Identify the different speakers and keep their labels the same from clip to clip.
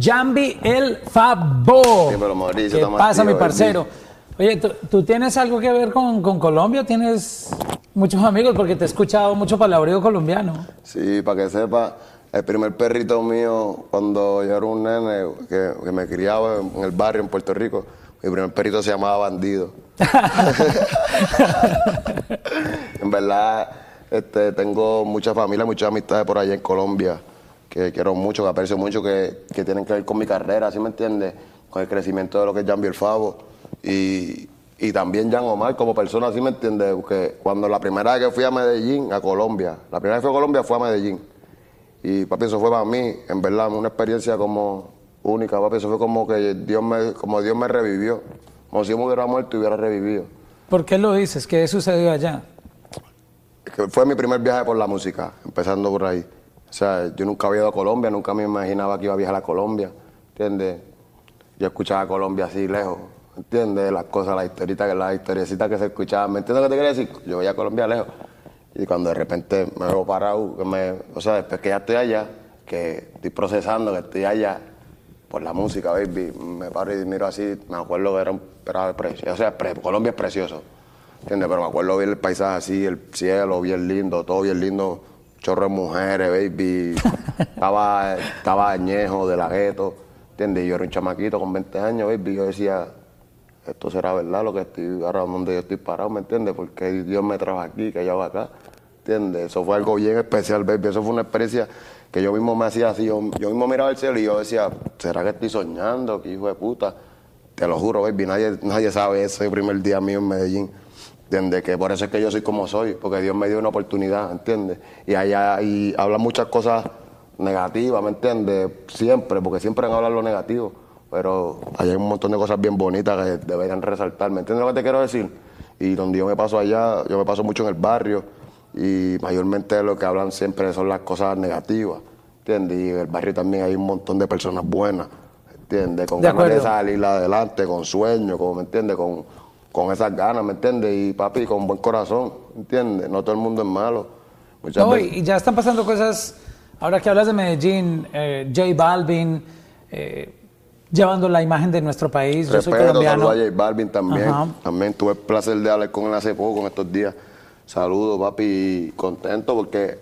Speaker 1: Jambi el Fabo.
Speaker 2: Mauricio,
Speaker 1: ¿Qué pasa, mi parcero? Oye, ¿tú, tú tienes algo que ver con, con Colombia? ¿Tienes muchos amigos? Porque te he escuchado mucho palabreo colombiano.
Speaker 2: Sí, para que sepa, el primer perrito mío, cuando yo era un nene que, que me criaba en el barrio en Puerto Rico, mi primer perrito se llamaba Bandido. En verdad, este, tengo mucha familia, muchas amistades por allá en Colombia que quiero mucho, que aprecio mucho, que, que tienen que ver con mi carrera, ¿sí me entiendes? Con el crecimiento de lo que es Jan el Favo y, y también Jan Omar como persona, ¿sí me entiendes? Porque cuando la primera vez que fui a Medellín, a Colombia, la primera vez que fui a Colombia fue a Medellín. Y papi, eso fue para mí, en verdad, una experiencia como única, papi, eso fue como que Dios me, como Dios me revivió, como si yo me hubiera muerto y hubiera revivido.
Speaker 1: ¿Por qué lo dices? ¿Qué sucedió allá?
Speaker 2: que fue mi primer viaje por la música, empezando por ahí. O sea, yo nunca había ido a Colombia, nunca me imaginaba que iba a viajar a Colombia, ¿entiendes? Yo escuchaba a Colombia así lejos, ¿entiendes? Las cosas, las historietas, las historiecitas que se escuchaban, ¿me entiendes lo que te quiero decir? Yo veía a Colombia lejos. Y cuando de repente me veo parado, que me, o sea, después que ya estoy allá, que estoy procesando, que estoy allá, por la música, baby, me paro y miro así, me acuerdo que era, un, era precioso, o sea, pre- Colombia es precioso, ¿entiendes? Pero me acuerdo ver el paisaje así, el cielo bien lindo, todo bien lindo, chorro de mujeres, baby, estaba, estaba añejo de la gueto, ¿entiendes? Yo era un chamaquito con 20 años, baby, yo decía, esto será verdad lo que estoy, ahora donde yo estoy parado, ¿me entiendes? Porque Dios me trajo aquí, que yo hago acá, ¿entiendes? Eso fue algo bien especial, baby, eso fue una experiencia que yo mismo me hacía así, yo, yo mismo miraba el cielo y yo decía, ¿será que estoy soñando? ¿Qué hijo de puta? Te lo juro, baby, nadie, nadie sabe ese primer día mío en Medellín. Que por eso es que yo soy como soy, porque Dios me dio una oportunidad, ¿entiendes? Y allá y hablan muchas cosas negativas, ¿me entiendes? Siempre, porque siempre van a hablar lo negativo. Pero allá hay un montón de cosas bien bonitas que deberían resaltar, ¿me entiendes lo que te quiero decir? Y donde yo me paso allá, yo me paso mucho en el barrio y mayormente lo que hablan siempre son las cosas negativas, ¿entiendes? Y en el barrio también hay un montón de personas buenas, ¿entiendes? Con
Speaker 1: De
Speaker 2: ganas de salir adelante, con sueños, con, ¿me entiendes? Con, con esas ganas, ¿me entiendes? Y papi, con buen corazón, ¿entiendes? No todo el mundo es malo. Muchas
Speaker 1: No, y
Speaker 2: veces-
Speaker 1: y ya están pasando cosas, ahora que hablas de Medellín, eh, J Balvin, eh, llevando la imagen de nuestro país, yo soy
Speaker 2: Respeto,
Speaker 1: colombiano.
Speaker 2: a J Balvin también.
Speaker 1: Ajá.
Speaker 2: También tuve el placer de hablar con él hace poco, en estos días. Saludos, papi, contento porque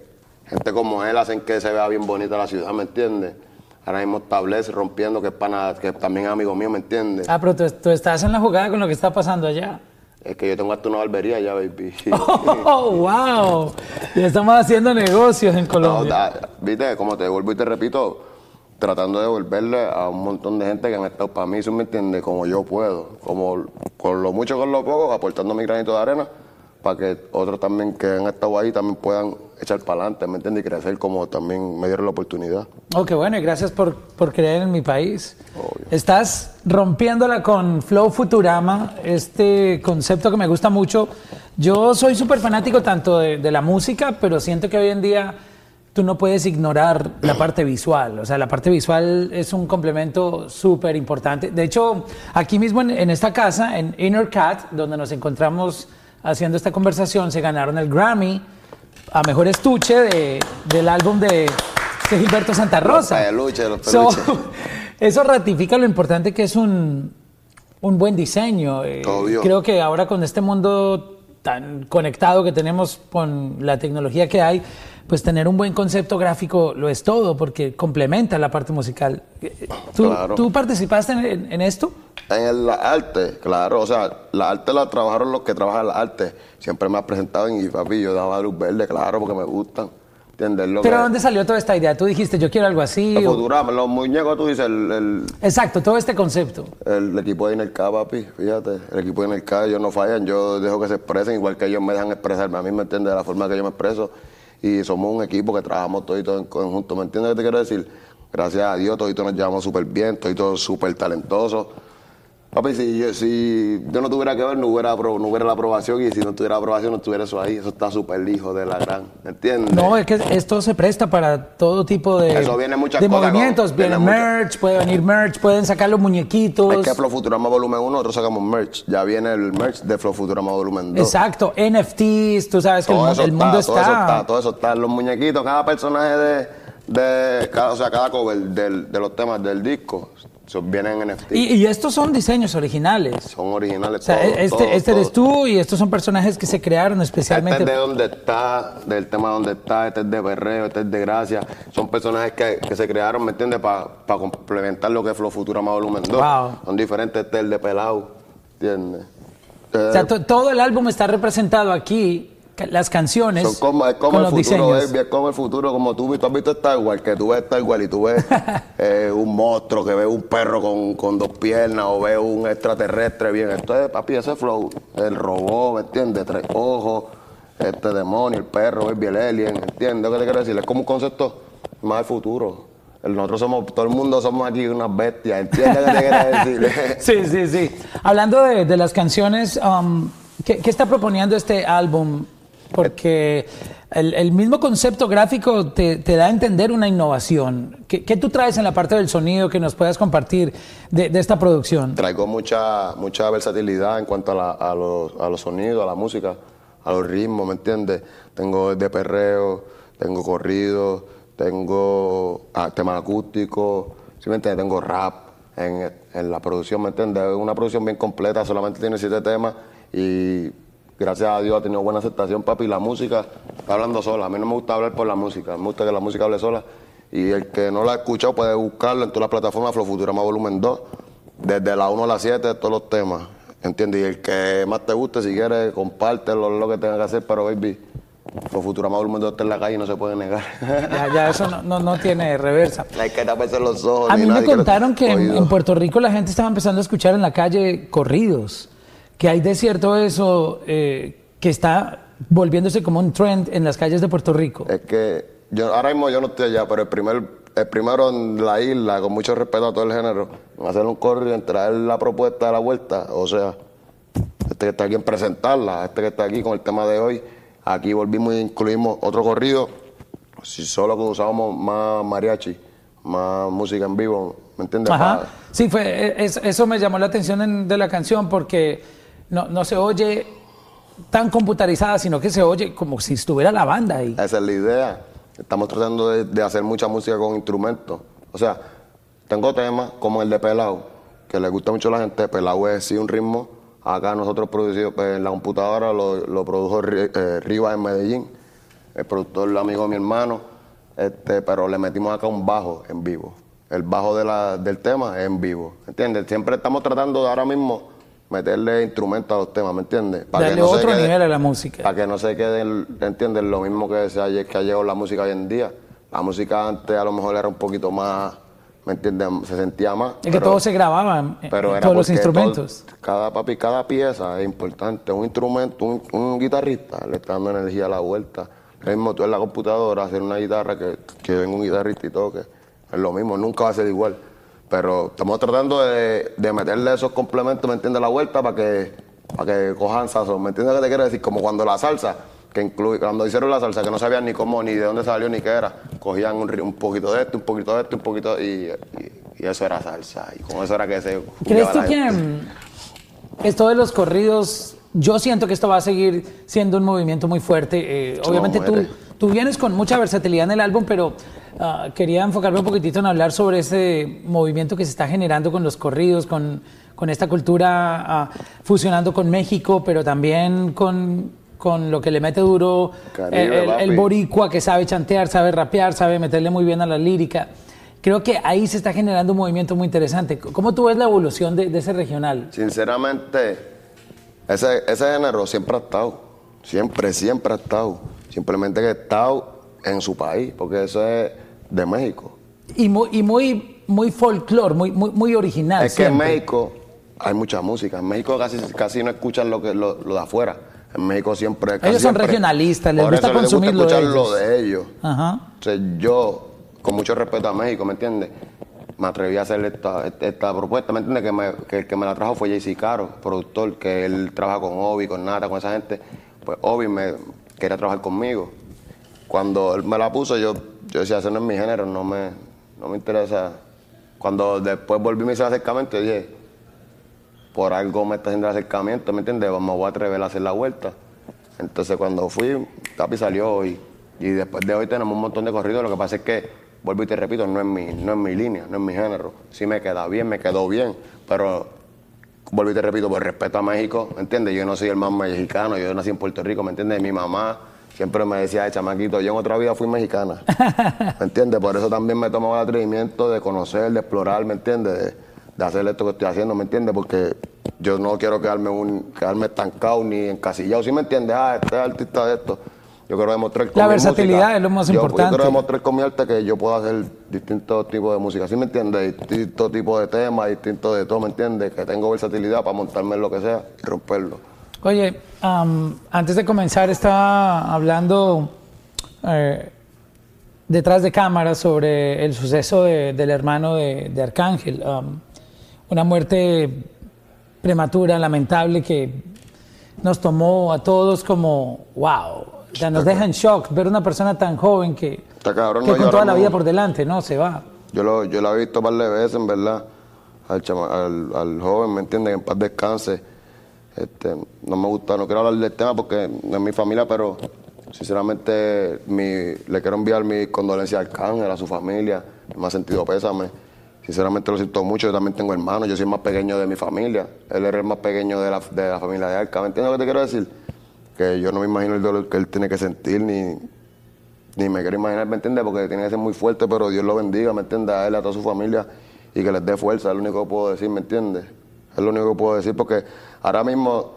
Speaker 2: gente como él hacen que se vea bien bonita la ciudad, ¿me entiendes? Ahora mismo establece rompiendo, que es pana, que también es amigo mío, ¿me entiendes?
Speaker 1: Ah, pero tú, tú estás en la jugada con lo que está pasando allá.
Speaker 2: Es que yo tengo hasta una barbería ya, baby.
Speaker 1: Oh, wow. Ya estamos haciendo negocios en
Speaker 2: No,
Speaker 1: Colombia.
Speaker 2: da- Viste, como te vuelvo y te repito, tratando de devolverle a un montón de gente que han estado para mí, ¿sí me entiendes? Como yo puedo, como con lo mucho, con lo poco, aportando mi granito de arena, para que otros también que han estado ahí también puedan echar para adelante, ¿me entiendes? Y crecer como también me dieron la oportunidad.
Speaker 1: Oh, qué bueno, y gracias por, por creer en mi país. Estás rompiéndola con Flow Futurama, este concepto que me gusta mucho. Yo soy súper fanático tanto de, de la música, pero siento que hoy en día tú no puedes ignorar la parte visual. O sea, la parte visual es un complemento súper importante. De hecho, aquí mismo en, en esta casa, en Inner Cat, donde nos encontramos haciendo esta conversación, se ganaron el Grammy a mejor estuche de- del álbum de, de Gilberto Santa Rosa.
Speaker 2: Los peluches, los
Speaker 1: So,
Speaker 2: peluches.
Speaker 1: eso ratifica lo importante que es un, un buen diseño. Eh,
Speaker 2: Obvio.
Speaker 1: creo que ahora con este mundo tan conectado que tenemos con la tecnología que hay, pues tener un buen concepto gráfico lo es todo, porque complementa la parte musical. Eh, ¿Tú,
Speaker 2: Claro.
Speaker 1: ¿tú participaste en esto?
Speaker 2: En el- la arte, claro, o sea, la arte la trabajaron los que trabajan la arte. Siempre me ha presentado y papi, yo daba luz verde, claro, porque me gustan. ¿Entiendes? Lo
Speaker 1: Pero
Speaker 2: que-
Speaker 1: ¿dónde salió toda esta idea? Tú dijiste, yo quiero algo así. o-
Speaker 2: Futurama, los muñecos, tú dices, el, el,
Speaker 1: Exacto, todo este concepto.
Speaker 2: El equipo de Inerca, papi, fíjate, el equipo de Inerca, ellos no fallan, yo dejo que se expresen, igual que ellos me dejan expresarme, a mí me entiende de la forma que yo me expreso, y somos un equipo que trabajamos toditos en conjunto, ¿me entiendes lo que te quiero decir? Gracias a Dios, toditos nos llevamos súper bien, toditos súper talentosos. Papi, si yo, si yo no tuviera que ver, no hubiera, no hubiera la aprobación y si no tuviera aprobación, no estuviera eso ahí. Eso está súper hijo de la gran. ¿Me entiendes?
Speaker 1: No, es que esto se presta para todo tipo de,
Speaker 2: Eso viene muchas
Speaker 1: de
Speaker 2: cosas,
Speaker 1: movimientos. Viene
Speaker 2: mucho.
Speaker 1: merch, puede venir merch, pueden sacar los muñequitos.
Speaker 2: Es que Flow Futurama Volumen 1, nosotros sacamos merch. Ya viene el merch de Flow Futurama Volumen 2.
Speaker 1: Exacto, NFTs, tú sabes que el,
Speaker 2: Todo
Speaker 1: mu-
Speaker 2: eso
Speaker 1: el mundo
Speaker 2: está,
Speaker 1: está.
Speaker 2: Todo eso está, todo eso está. Los muñequitos, cada personaje de, de cada, o sea, cada cover del- de los temas del disco, esos vienen en NFT.
Speaker 1: Y, y estos son diseños originales.
Speaker 2: Son originales
Speaker 1: O sea,
Speaker 2: todos,
Speaker 1: este,
Speaker 2: todos,
Speaker 1: este eres tú y estos son personajes que se crearon especialmente.
Speaker 2: Este es de donde está, del tema donde está, este es de perreo, este es de gracia. Son personajes que, que se crearon, ¿me entiendes? Para complementar lo que es Flow Futurama Volumen 2.
Speaker 1: Wow.
Speaker 2: Son diferentes, este es el de pelado, ¿entiendes?
Speaker 1: O sea, to- todo el álbum está representado aquí, las canciones,
Speaker 2: Son como, es como
Speaker 1: con
Speaker 2: el
Speaker 1: los
Speaker 2: futuro, es como el futuro, como tú, tú has visto Star Wars, que tú ves Star Wars y tú ves eh, un monstruo, que ves un perro con, con dos piernas o ves un extraterrestre, bien. Esto es, papi, ese flow, el robot, ¿me entiendes? Tres ojos, este demonio, el perro, baby, el alien, ¿entiendes que te quiero decir? Es como un concepto más del futuro. El- Nosotros somos, todo el mundo somos aquí unas bestias, ¿entiendes lo que te quiero decir?
Speaker 1: Sí, sí, sí. Hablando de, de las canciones, um, ¿qué, qué está proponiendo este álbum? Porque el, el mismo concepto gráfico te, da a entender una innovación. ¿Qué, qué tú traes en la parte del sonido que nos puedas compartir de, de esta producción?
Speaker 2: Traigo mucha, mucha versatilidad en cuanto a, a los sonidos, a la música, a los ritmos, ¿me entiendes? Tengo de perreo, tengo corrido, tengo ah, temas acústicos, ¿sí me entiendes? Tengo rap en, en la producción, ¿me entiendes? Es una producción bien completa, solamente tiene siete temas y gracias a Dios ha tenido buena aceptación, papi. La música está hablando sola. A mí no me gusta hablar por la música, me gusta que la música hable sola. Y el que no la ha escuchado puede buscarlo en todas las plataformas Flow Futurama Volumen 2, desde la 1 a la 7, todos los temas. ¿Entiendes? Y el que más te guste, si quieres, compártelo, lo que tenga que hacer, pero baby, Flow Futurama Volumen 2 está en la calle y no se puede negar.
Speaker 1: Ya, ya eso no, no, no tiene reversa.
Speaker 2: hay que taparse los ojos.
Speaker 1: A mí me
Speaker 2: que
Speaker 1: contaron que en Puerto Rico la gente estaba empezando a escuchar en la calle corridos. Que hay de cierto eso eh, que está volviéndose como un trend en las calles de Puerto Rico.
Speaker 2: Es que yo ahora mismo yo no estoy allá, pero el primer el primero en la isla, con mucho respeto a todo el género, hacer un corrido, en traer la propuesta de la vuelta, o sea, este que está aquí en presentarla, este que está aquí con el tema de hoy, aquí volvimos e incluimos otro corrido, si solo que usábamos más mariachi, más música en vivo, ¿me entiendes?
Speaker 1: Ajá. Sí, fue, es- eso me llamó la atención en- de la canción porque no, no se oye tan computarizada, sino que se oye como si estuviera la banda ahí.
Speaker 2: Esa es la idea. Estamos tratando de, hacer mucha música con instrumentos. O sea, tengo temas como el de Pelao, que le gusta mucho a la gente. Pelao es sí un ritmo. Acá nosotros producido pues, en la computadora, lo, lo produjo eh, Rivas en Medellín. El productor, el amigo de mi hermano. Este, pero le metimos acá un bajo en vivo. El bajo de la- del tema es en vivo. ¿Entiendes? Siempre estamos tratando de ahora mismo meterle instrumentos a los temas, ¿me entiendes? que
Speaker 1: Darle
Speaker 2: no se
Speaker 1: otro
Speaker 2: quede-
Speaker 1: nivel a la música.
Speaker 2: para que no se queden, ¿entiendes? Lo mismo que, se ha, que ha llegado la música hoy en día. La música antes a lo mejor era un poquito más, ¿me entiendes? Se sentía más.
Speaker 1: Es que todo se grababa, eh,
Speaker 2: pero
Speaker 1: todos los instrumentos.
Speaker 2: todo- cada papi, cada pieza es importante. Un instrumento, un, un guitarrista le está dando energía a la vuelta. Lo mismo tú en la computadora hacer una guitarra que, que venga un guitarrista y toque. Es lo mismo, nunca va a ser igual. Pero estamos tratando de, de meterle esos complementos, ¿me entiendes? La vuelta para que, para que cojan sazón. ¿Me entiendes lo que te quiero decir? Como cuando la salsa, que incluye, cuando hicieron la salsa, que no sabían ni cómo, ni de dónde salió, ni qué era. Cogían un, un poquito de esto, un poquito de esto, un poquito, y, y, y eso era salsa. Y con eso era que se.
Speaker 1: ¿Crees tú que mm, esto de los corridos, yo siento que esto va a seguir siendo un movimiento muy fuerte? eh, obviamente tú, tú vienes con mucha versatilidad en el álbum, pero ah, quería enfocarme un poquitito en hablar sobre ese movimiento que se está generando con los corridos, con, con esta cultura ah, fusionando con México, pero también con, con lo que le mete duro
Speaker 2: Caribe,
Speaker 1: eh, el, el
Speaker 2: papi.
Speaker 1: boricua que sabe chantear, sabe rapear, sabe meterle muy bien a la lírica. Creo que ahí se está generando un movimiento muy interesante. ¿Cómo tú ves la evolución de, de ese regional?
Speaker 2: Sinceramente, ese, ese género siempre ha estado. Siempre, siempre ha estado. Simplemente que ha estado en su país, porque eso es de México.
Speaker 1: Y muy, y muy, muy folclore, muy, muy, muy original.
Speaker 2: es que en. México hay mucha música. En México casi, casi no escuchan lo, que, lo, lo de afuera. En México siempre.
Speaker 1: Ellos son
Speaker 2: siempre-
Speaker 1: regionalistas, les gusta consumir lo de
Speaker 2: escuchar lo
Speaker 1: ellos.
Speaker 2: de ellos.
Speaker 1: Ajá.
Speaker 2: Sea, yo, con mucho respeto a México, ¿me entiendes? me atreví a hacer esta, esta propuesta, ¿me entiendes? Que, me, que el que me la trajo fue JC Caro, productor, que él trabaja con Obi, con Nata, con esa gente. Pues Obi me quería trabajar conmigo. Cuando él me la puso, yo, yo decía, eso no es mi género, no me, no me interesa. Cuando después volví me hice el acercamiento, dije, por algo me está haciendo el acercamiento, ¿me entiendes? Me voy a atrever a hacer la vuelta. Entonces cuando fui, Capi salió hoy. Y después de hoy tenemos un montón de corridos. Lo que pasa es que, vuelvo y te repito, no es mi, no es mi línea, no es mi género. Sí me queda bien, me quedó bien, pero vuelvo y te repito, por respeto a México, ¿me entiendes? Yo no soy el más mexicano, yo nací en Puerto Rico, ¿me entiendes? Mi mamá siempre me decía, de chamaquito, yo en otra vida fui mexicana, ¿me entiendes? Por eso también me tomaba el atrevimiento de conocer, de explorar, ¿me entiendes? De, de hacer esto que estoy haciendo, ¿me entiendes? Porque yo no quiero quedarme, un, quedarme estancado ni encasillado, ¿sí me entiendes? Ah, este es artista de esto. Yo quiero demostrar con
Speaker 1: La
Speaker 2: mi
Speaker 1: versatilidad
Speaker 2: música-
Speaker 1: es lo más
Speaker 2: yo- Yo
Speaker 1: importante.
Speaker 2: quiero demostrar con mi arte que yo puedo hacer distintos tipos de música, ¿sí me entiendes? Distintos tipos de temas, distintos de todo, ¿me entiendes? Que tengo versatilidad para montarme en lo que sea y romperlo.
Speaker 1: Oye, am, antes de comenzar estaba hablando eh, detrás de cámara sobre el suceso de- del hermano de, de Arcángel. am, una muerte prematura, lamentable, que nos tomó a todos como, wow. Sea, nos deja en shock ver una persona tan joven que,
Speaker 2: Está cabrón,
Speaker 1: que
Speaker 2: no,
Speaker 1: con toda la vida
Speaker 2: no-
Speaker 1: por delante, ¿no? Se va.
Speaker 2: Yo lo, yo lo he visto un par de veces, en verdad, al, chama- al, al joven, ¿me entiendes? Que en paz descanse. Este, no me gusta, no quiero hablar del tema porque no es mi familia, pero sinceramente mi, le quiero enviar mi condolencia al Arcángel, a su familia, me ha sentido pésame. Sinceramente lo siento mucho, yo también tengo hermanos, yo soy el más pequeño de mi familia, él era el más pequeño de la, de la familia de Arca, ¿me entiendes lo que te quiero decir? Que yo no me imagino el dolor que él tiene que sentir, ni, ni me quiero imaginar, ¿me entiendes? Porque tiene que ser muy fuerte, pero Dios lo bendiga, ¿me entiendes? A él, a toda su familia y que les dé fuerza, es lo único que puedo decir, ¿me entiendes? Es lo único que puedo decir porque ahora mismo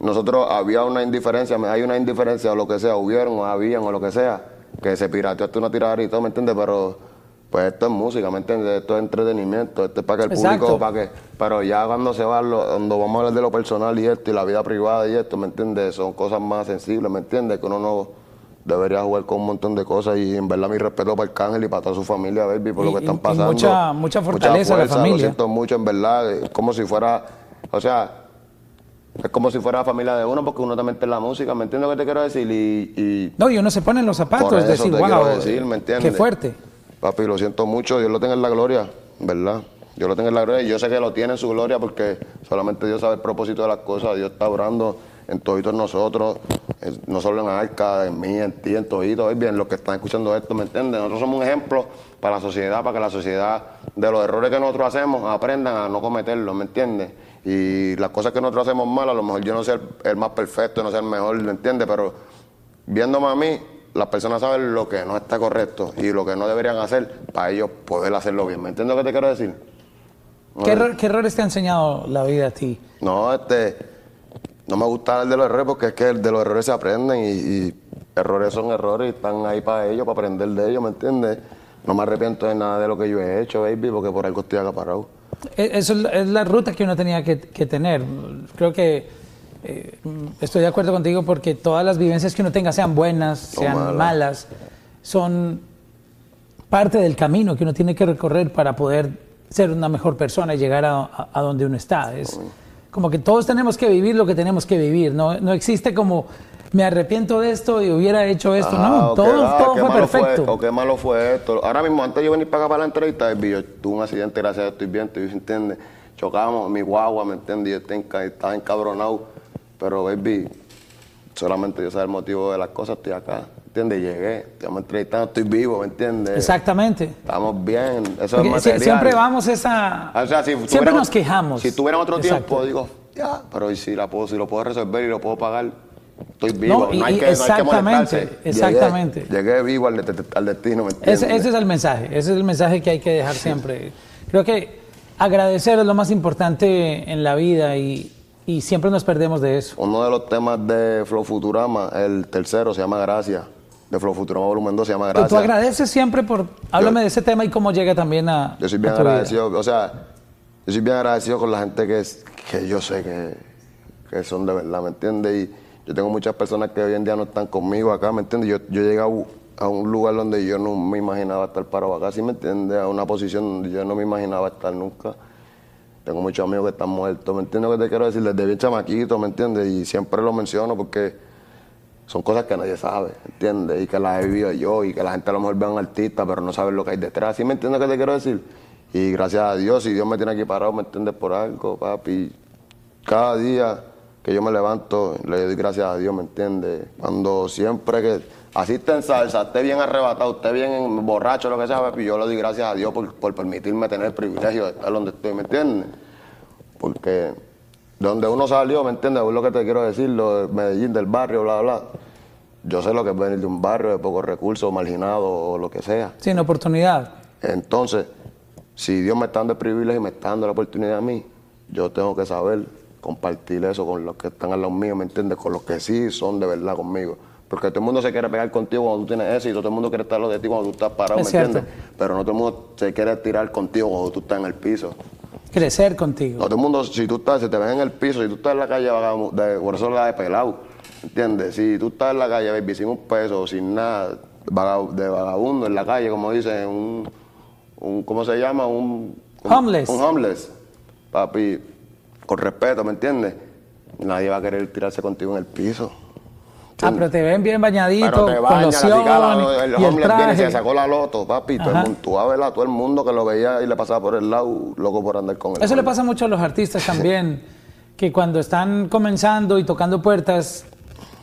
Speaker 2: nosotros había una indiferencia, hay una indiferencia o lo que sea, hubieron o habían o lo que sea, que se pirateó hasta una tiradera y todo, ¿me entiendes? Pero pues esto es música, ¿me entiendes? Esto es entretenimiento, esto es para que el
Speaker 1: Exacto.
Speaker 2: público, para que, pero ya cuando se va, lo, cuando vamos a hablar de lo personal y esto, y la vida privada y esto, ¿me entiendes? Son cosas más sensibles, ¿me entiendes? Que uno no debería jugar con un montón de cosas y en verdad mi respeto para Arcángel y para toda su familia, baby, por
Speaker 1: Y-
Speaker 2: lo que están
Speaker 1: y
Speaker 2: pasando.
Speaker 1: mucha- mucha fortaleza a la familia.
Speaker 2: Lo siento mucho, en verdad, como si fuera, o sea, es como si fuera la familia de uno porque uno también está en la música, ¿me entiendes lo que te quiero decir? Y, y
Speaker 1: No, y uno se pone en los zapatos, es decir, wow,
Speaker 2: quiero decir, ¿me entiendes?
Speaker 1: qué fuerte.
Speaker 2: Papi, lo siento mucho, Dios lo tenga en la gloria, ¿verdad? Dios lo tenga en la gloria y yo sé que lo tiene en su gloria porque solamente Dios sabe el propósito de las cosas. Dios está orando en toditos nosotros, en- no solo en Arca, en mí, en ti, en toditos, es bien, los que están escuchando esto, ¿me entiendes? Nosotros somos un ejemplo para la sociedad, para que la sociedad de los errores que nosotros hacemos aprendan a no cometerlos, ¿me entiendes? Y las cosas que nosotros hacemos mal, a lo mejor yo no soy el, el más perfecto, no soy el mejor, ¿me entiendes? Pero viéndome a mí, las personas saben lo que no está correcto y lo que no deberían hacer para ellos poder hacerlo bien. ¿Me entiendes lo que te quiero decir?
Speaker 1: ¿Qué, error- qué errores te ha enseñado la vida a ti?
Speaker 2: No, este, no me gusta hablar de los errores porque es que de los errores se aprenden y, y errores son errores y están ahí para ellos, para aprender de ellos, ¿me entiendes? No me arrepiento de nada de lo que yo he hecho, baby, porque por algo estoy acaparado.
Speaker 1: Eso es la- ruta que uno tenía que, que tener. Creo que eh, estoy de acuerdo contigo porque todas las vivencias que uno tenga, sean buenas, sean
Speaker 2: malas.
Speaker 1: malas, son parte del camino que uno tiene que recorrer para poder ser una mejor persona y llegar a, a- a donde uno está. Es como que todos tenemos que vivir lo que tenemos que vivir. No, no existe como me arrepiento de esto y hubiera hecho esto.
Speaker 2: Ajá,
Speaker 1: no, todo,
Speaker 2: ah,
Speaker 1: todo
Speaker 2: qué
Speaker 1: fue
Speaker 2: malo
Speaker 1: perfecto.
Speaker 2: o qué malo fue esto. Ahora mismo, antes de yo venir para acá para la entrevista, baby, yo tuve un accidente, gracias a Dios estoy bien, estoy, ¿entiendes? Chocamos, mi guagua, ¿me entiendes? Yo estaba enca- estaba encabronado, pero, baby, solamente yo sé el motivo de las cosas, estoy acá, ¿entiendes? Llegué, estamos entrevistando, estoy vivo, ¿me entiendes?
Speaker 1: Exactamente.
Speaker 2: Estamos bien, eso
Speaker 1: Porque
Speaker 2: es material.
Speaker 1: siempre vamos esa...
Speaker 2: O sea, si
Speaker 1: siempre nos quejamos.
Speaker 2: Si tuvieran otro
Speaker 1: Exacto.
Speaker 2: tiempo, digo, ya, pero ¿y si, la puedo, si lo puedo resolver y lo puedo pagar, estoy vivo.
Speaker 1: No, y-
Speaker 2: hay
Speaker 1: y
Speaker 2: que, no hay que
Speaker 1: exactamente.
Speaker 2: Llegué-
Speaker 1: exactamente.
Speaker 2: Llegué, vivo al, de- al destino, ¿me?
Speaker 1: Ese, ese es el mensaje, ese es el mensaje que hay que dejar siempre. Creo que agradecer es lo más importante en la vida y, y siempre nos perdemos de eso.
Speaker 2: Uno de los temas de Flow Futurama, el tercero, se llama Gracia. De Flow Futurama Volumen 2 se llama
Speaker 1: Pero
Speaker 2: Gracia.
Speaker 1: tú agradeces siempre por... Háblame de ese tema y cómo llega también a...
Speaker 2: Yo soy bien
Speaker 1: a tu vida.
Speaker 2: agradecido, o sea, yo soy bien agradecido con la gente que, es, que yo sé que, que son de verdad, ¿me entiendes? Y yo tengo muchas personas que hoy en día no están conmigo acá, ¿me entiendes? Yo, yo he llegado a un lugar donde yo no me imaginaba estar parado acá, ¿sí me entiendes? A una posición donde yo no me imaginaba estar nunca. Tengo muchos amigos que están muertos, ¿me entiendes lo que te quiero decir? Desde bien chamaquito, ¿me entiendes? Y siempre lo menciono porque son cosas que nadie sabe, ¿entiendes? Y que las he vivido yo y que la gente a lo mejor ve a un artista pero no sabe lo que hay detrás, ¿sí me entiendes lo que te quiero decir? Y gracias a Dios, y Dios me tiene aquí parado, ¿me entiendes? Por algo, papi. Cada día que yo me levanto, le doy gracias a Dios, ¿me entiendes? Cuando siempre que así esté en salsa, esté bien arrebatado, esté bien borracho, lo que sea, papi, yo le doy gracias a Dios por, por permitirme tener el privilegio de estar donde estoy, ¿me entiendes? Porque donde uno salió, ¿me entiendes? Es lo que te quiero decir, lo de Medellín, del barrio, bla, bla. Yo sé lo que es venir de un barrio de pocos recursos, marginado o lo que sea.
Speaker 1: Sin oportunidad.
Speaker 2: Entonces, si Dios me está dando el privilegio y me está dando la oportunidad a mí, yo tengo que saber compartir eso con los que están a los míos, ¿me entiendes? Con los que sí son de verdad conmigo. Porque todo el mundo se quiere pegar contigo cuando tú tienes eso y todo el mundo quiere estar lo de ti cuando tú estás parado,
Speaker 1: Es
Speaker 2: ¿me
Speaker 1: cierto.
Speaker 2: entiendes? Pero no todo el mundo se quiere tirar contigo cuando tú estás en el piso.
Speaker 1: Crecer contigo.
Speaker 2: No todo el mundo, si tú estás, si te ven en el piso, si tú estás en la calle, de, por eso la de pelado, ¿entiendes? Si tú estás en la calle, baby, sin un peso, sin nada, de vagabundo en la calle, como dicen, un, un ¿cómo se llama? Un, un-
Speaker 1: Homeless.
Speaker 2: Un homeless, papi, con respeto, ¿me entiendes? Nadie va a querer tirarse contigo en el piso.
Speaker 1: Ah, pero te ven bien bañadito,
Speaker 2: Pero te
Speaker 1: con
Speaker 2: así que la- el
Speaker 1: y el
Speaker 2: homeless viene y se sacó la loto, papi. Todo el, mundo, tú a todo el mundo que lo veía y le pasaba por el lado, loco por andar con él.
Speaker 1: Eso le pasa mucho a los artistas también, que cuando están comenzando y tocando puertas,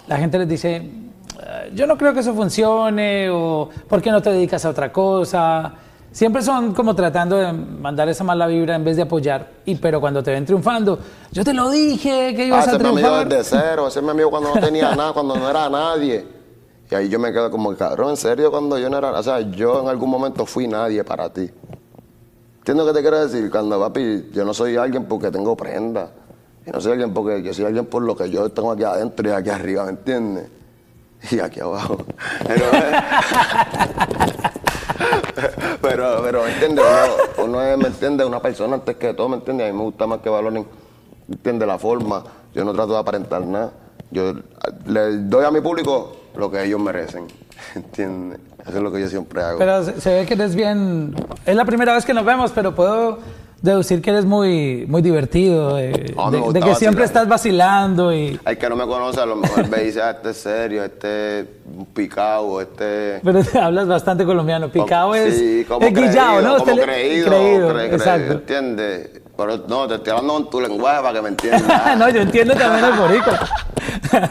Speaker 1: la gente les dice, "Eh, yo no creo que eso funcione, o ¿por qué no te dedicas a otra cosa? Siempre son como tratando de mandar esa mala vibra en vez de apoyar. Y pero cuando te ven triunfando, yo te lo dije que
Speaker 2: Ah,
Speaker 1: ibas
Speaker 2: ese
Speaker 1: a triunfar.
Speaker 2: desde cero, mi amigo cuando no tenía nada, cuando no era nadie. Y ahí yo me quedo como, cabrón, en serio, cuando yo no era, o sea, yo en algún momento fui nadie para ti. ¿Entiendes lo que te quiero decir? Cuando, papi, yo no soy alguien porque tengo prenda. Yo no soy alguien porque yo soy alguien por lo que yo tengo aquí adentro y aquí arriba, ¿me entiendes? Y aquí abajo. Pero, pero, pero, ¿me entiendes? Uno, ¿me entiendes? Una persona antes que todo, ¿me entiendes? A mí me gusta más que valoren, ¿me entiendes? La forma. Yo no trato de aparentar nada. Yo le doy a mi público lo que ellos merecen, ¿entiendes? Eso es lo que yo siempre hago.
Speaker 1: Pero se ve que eres bien. Es la primera vez que nos vemos, pero puedo deducir que eres muy, muy divertido, de,
Speaker 2: me
Speaker 1: de- que siempre estás vacilando y.
Speaker 2: Hay que no me conoce, a lo mejor me dice, ah, este es serio, este es picado, este...
Speaker 1: Pero te hablas bastante colombiano. Picado es,
Speaker 2: Sí, como
Speaker 1: es guillado, ¿no?
Speaker 2: Como creído,
Speaker 1: creído,
Speaker 2: cre- cre-
Speaker 1: exacto.
Speaker 2: ¿entiendes? Pero no, te estoy hablando con tu lenguaje para que me entiendas.
Speaker 1: no, yo entiendo también el boricua.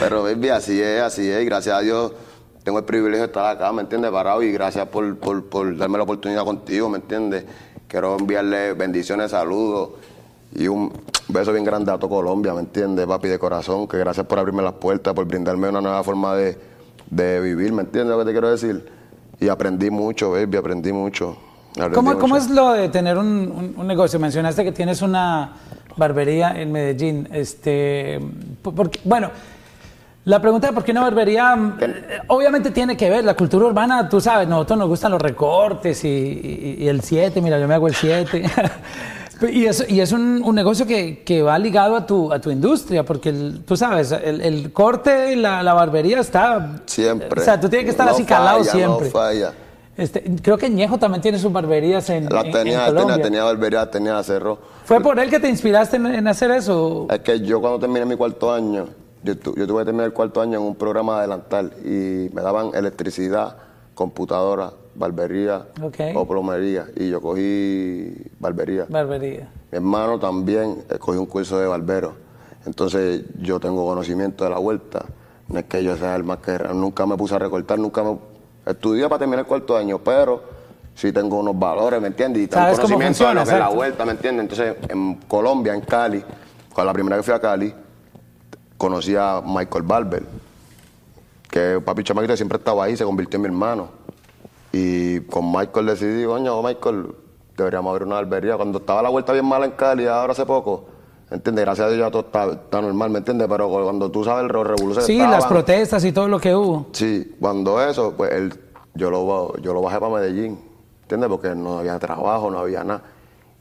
Speaker 2: Pero, baby, así es, así es. Y gracias a Dios tengo el privilegio de estar acá, ¿me entiendes? Parado. Y gracias por, por, por darme la oportunidad contigo, ¿me entiendes? Quiero enviarle bendiciones, saludos y un beso bien grande a todo Colombia, ¿me entiendes, papi, de corazón? Que gracias por abrirme las puertas, por brindarme una nueva forma de, de vivir, ¿me entiendes lo que te quiero decir? Y aprendí mucho, baby, aprendí mucho. Aprendí
Speaker 1: ¿Cómo,
Speaker 2: mucho.
Speaker 1: ¿Cómo es lo de tener un, un- un negocio? Mencionaste que tienes una barbería en Medellín. Este, por- porque- bueno, la pregunta de por qué una barbería, eh, obviamente tiene que ver, la cultura urbana, tú sabes, nosotros nos gustan los recortes y, y- y el 7, mira, yo me hago el 7. y es, y es un, un negocio que, que va ligado a tu, a tu industria, porque el- tú sabes, el, el corte y la, la barbería está...
Speaker 2: Siempre.
Speaker 1: O sea, tú tienes que estar
Speaker 2: No
Speaker 1: así calado
Speaker 2: falla,
Speaker 1: siempre.
Speaker 2: No falla.
Speaker 1: Este, creo que Ñejo también tiene sus barberías en, en-
Speaker 2: tenía,
Speaker 1: en
Speaker 2: tenía, tenía barbería, tenía cerro.
Speaker 1: ¿Fue por él que te inspiraste en, en hacer eso?
Speaker 2: Es que yo cuando terminé mi cuarto año, yo, tu- yo tuve que terminar el cuarto año en un programa adelantal y me daban electricidad, computadora, barbería o plomería. Y yo cogí barbería.
Speaker 1: Barbería.
Speaker 2: Mi hermano también eh, cogió un curso de barbero. Entonces yo tengo conocimiento de la vuelta. No es que yo sea el más que... Nunca me puse a recortar, nunca me... Estudié para terminar el cuarto año, pero sí tengo unos valores, ¿me entiendes? Y tengo conocimiento
Speaker 1: funciona,
Speaker 2: de lo que es la vuelta, ¿me entiendes? Entonces en Colombia, en Cali, con la primera que fui a Cali, conocí a Michael Barber, que papi chamaquito siempre estaba ahí, se convirtió en mi hermano. Y con Michael decidí, coño, Michael, deberíamos abrir una barbería. Cuando estaba la vuelta bien mala en Cali, ahora hace poco, ¿entiendes? Gracias a Dios ya todo está, está normal, ¿me entiendes? Pero cuando tú sabes el revolución
Speaker 1: Sí, las protestas y todo lo que hubo.
Speaker 2: Sí, cuando eso, pues él, yo, lo, yo lo bajé para Medellín, ¿entiendes? Porque no había trabajo, no había nada.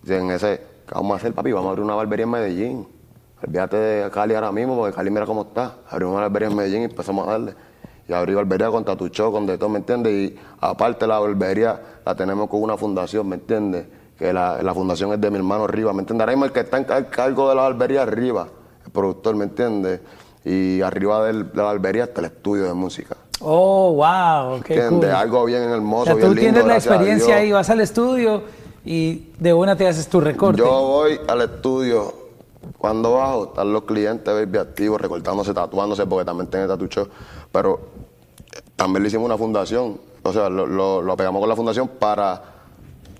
Speaker 2: Y en ese, ¿qué vamos a hacer, papi? Vamos a abrir una barbería en Medellín. Olvídate de Cali ahora mismo, porque Cali mira cómo está. Abrimos una barbería en Medellín y empezamos a darle. y abrí barbería con tatuchó, con de todo, ¿me entiendes? Y aparte la barbería la tenemos con una fundación, ¿me entiendes? Que la, la fundación es de mi hermano Riva, ¿me entiendes? Ahora mismo el que está en car- cargo de la barbería es Riva, el productor, ¿me entiendes? Y arriba del- de la barbería está el estudio de música.
Speaker 1: Oh, wow, qué cool.
Speaker 2: ¿Entiendes? Algo bien
Speaker 1: O
Speaker 2: hermoso,
Speaker 1: sea,
Speaker 2: bien
Speaker 1: tú
Speaker 2: lindo,
Speaker 1: tienes la experiencia ahí, vas al estudio y de una te haces tu recorte.
Speaker 2: Yo voy al estudio, cuando bajo, están los clientes, baby, activos, recortándose, tatuándose, porque también tiene tatucho. Pero eh, también le hicimos una fundación, o sea, lo, lo, lo pegamos con la fundación para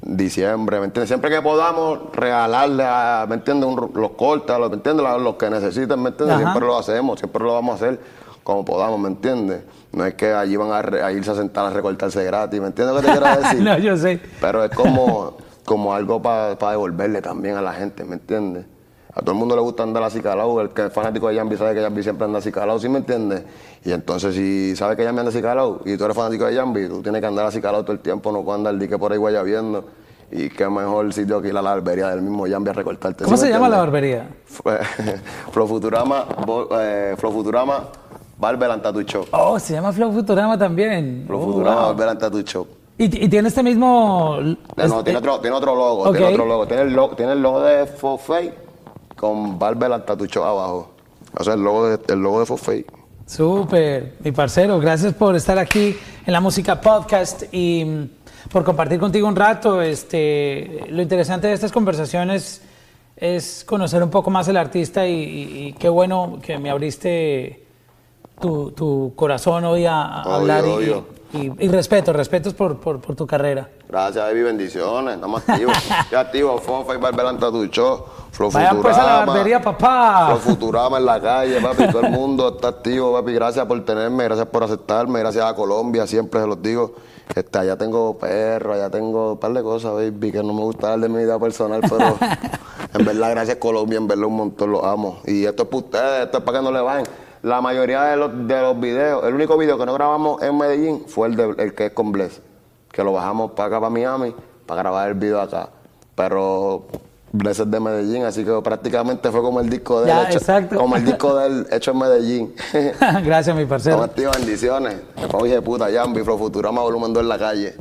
Speaker 2: diciembre, ¿me entiendes? Siempre que podamos regalarle, a, ¿me entiendes? Un- los cortes, los, ¿me entiendes? Los, que necesiten, ¿me entiendes?
Speaker 1: Ajá.
Speaker 2: Siempre lo hacemos, siempre lo vamos a hacer como podamos, ¿me entiendes? No es que allí van a, re- a irse a sentar a recortarse gratis, ¿me entiendes lo que te quiero decir?
Speaker 1: no, yo sé.
Speaker 2: Pero es como, como algo para devolverle también a la gente, ¿me entiendes? A todo el mundo le gusta andar así calado. El que es fanático de Yambi sabe que Yambi siempre anda así calado, ¿sí me entiendes? Y entonces, si sabes que Yambi anda así calado y tú eres fanático de Yambi, tú tienes que andar así calado todo el tiempo, no puedes andar dique por ahí guayabiendo. Y qué mejor sitio que ir a la barbería del mismo Yambi a recortarte.
Speaker 1: ¿Cómo
Speaker 2: ¿sí
Speaker 1: se llama la barbería?
Speaker 2: Flow Futurama, bo- eh, Flow Futurama, Barber and Tattoo Shop.
Speaker 1: Oh, se llama Flow Futurama también.
Speaker 2: Flow
Speaker 1: Oh,
Speaker 2: Futurama,
Speaker 1: wow.
Speaker 2: Barber and Tattoo Shop.
Speaker 1: Y, y tiene este mismo...
Speaker 2: No, no, tiene otro, tiene otro logo, tiene otro logo. Tiene el logo, tiene el logo de Fofei con Tattoo Shop abajo. O sea, el logo de, el logo de Fofei.
Speaker 1: Súper, mi parcero, gracias por estar aquí en la música podcast y mm, por compartir contigo un rato. Este, lo interesante de estas conversaciones es conocer un poco más el artista y, y- y qué bueno que me abriste tu, tu corazón hoy a, a
Speaker 2: Obvio,
Speaker 1: hablar y,
Speaker 2: obvio.
Speaker 1: Y- y respeto, respetos por, por- por tu carrera.
Speaker 2: Gracias, baby, bendiciones. Estamos activos. ya activos, Fofei, Barber and Tattoo Shop. Flow
Speaker 1: Vayan
Speaker 2: Futurama.
Speaker 1: pues a la barbería, papá.
Speaker 2: Flow Futurama en la calle, papi. Todo el mundo está activo, papi. Gracias por tenerme, gracias por aceptarme, gracias a Colombia, siempre se los digo. Este, allá tengo perro, allá tengo un par de cosas, baby, que no me gusta dar de mi vida personal, pero en verdad, gracias Colombia, en verdad un montón los amo. Y esto es para ustedes, esto es para que no le vayan. La mayoría de los, de los videos, el único video que no grabamos en Medellín fue el, de, el que es con Bless, que lo bajamos para acá, para Miami, para grabar el video acá. Pero Bless es de Medellín, así que prácticamente fue como el disco de él, hecho,
Speaker 1: exacto.
Speaker 2: como el disco de él hecho en Medellín.
Speaker 1: gracias, mi parcero.
Speaker 2: Activos, bendiciones. Oye, puta, Jambi, Flow Futurama, volumen 2 en la calle.